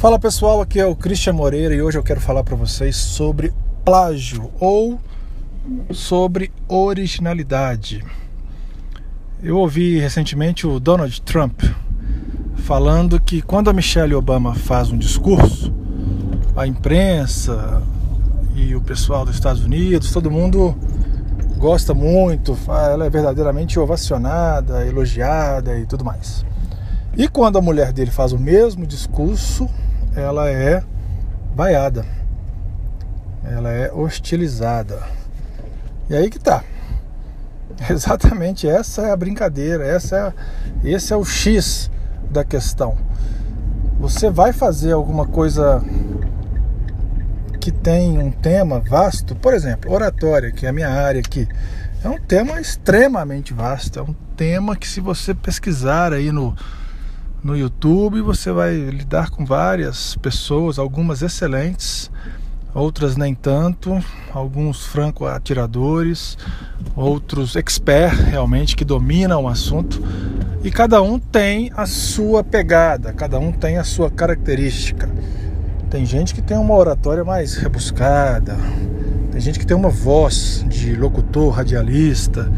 Fala pessoal, aqui é o Christian Moreira e hoje eu quero falar para vocês sobre plágio ou sobre originalidade. Eu ouvi recentemente o Donald Trump falando que quando a Michelle Obama faz um discurso, a imprensa e o pessoal dos Estados Unidos, todo mundo gosta muito, ela é verdadeiramente ovacionada, elogiada e tudo mais. E quando a mulher dele faz o mesmo discurso, ela é vaiada, ela é hostilizada. E aí que tá. Exatamente essa é a brincadeira, essa é, esse é o X da questão. Você vai fazer alguma coisa que tem um tema vasto, por exemplo, oratória, que é a minha área aqui, é um tema extremamente vasto, é um tema que se você pesquisar aí no no YouTube você vai lidar com várias pessoas, algumas excelentes, outras nem tanto, alguns franco atiradores, outros expert realmente que dominam o assunto e cada um tem a sua pegada, cada um tem a sua característica. Tem gente que tem uma oratória mais rebuscada, tem gente que tem uma voz de locutor, radialista,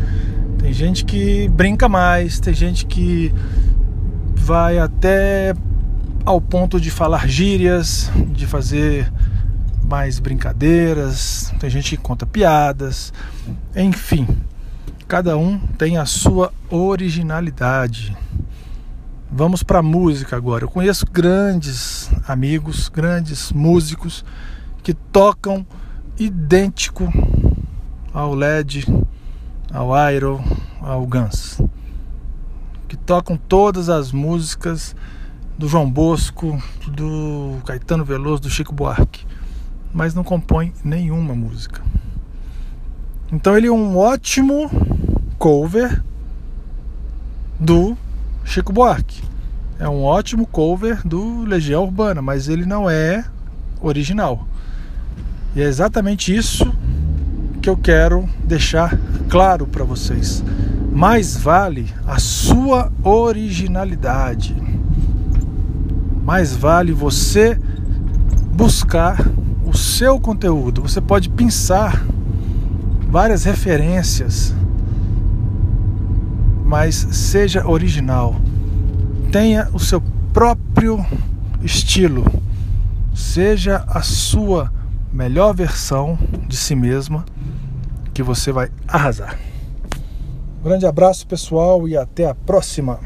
tem gente que brinca mais, tem gente que vai até ao ponto de falar gírias, de fazer mais brincadeiras, tem gente que conta piadas, enfim, cada um tem a sua originalidade. Vamos para música agora. Eu conheço grandes amigos, grandes músicos que tocam idêntico ao LED, ao Iron, ao Guns que tocam todas as músicas do João Bosco, do Caetano Veloso, do Chico Buarque, mas não compõe nenhuma música. Então ele é um ótimo cover do Chico Buarque. É um ótimo cover do Legião Urbana, mas ele não é original. E é exatamente isso que eu quero deixar claro para vocês mais vale a sua originalidade. Mais vale você buscar o seu conteúdo. Você pode pensar várias referências, mas seja original. Tenha o seu próprio estilo. Seja a sua melhor versão de si mesma que você vai arrasar. Grande abraço, pessoal, e até a próxima.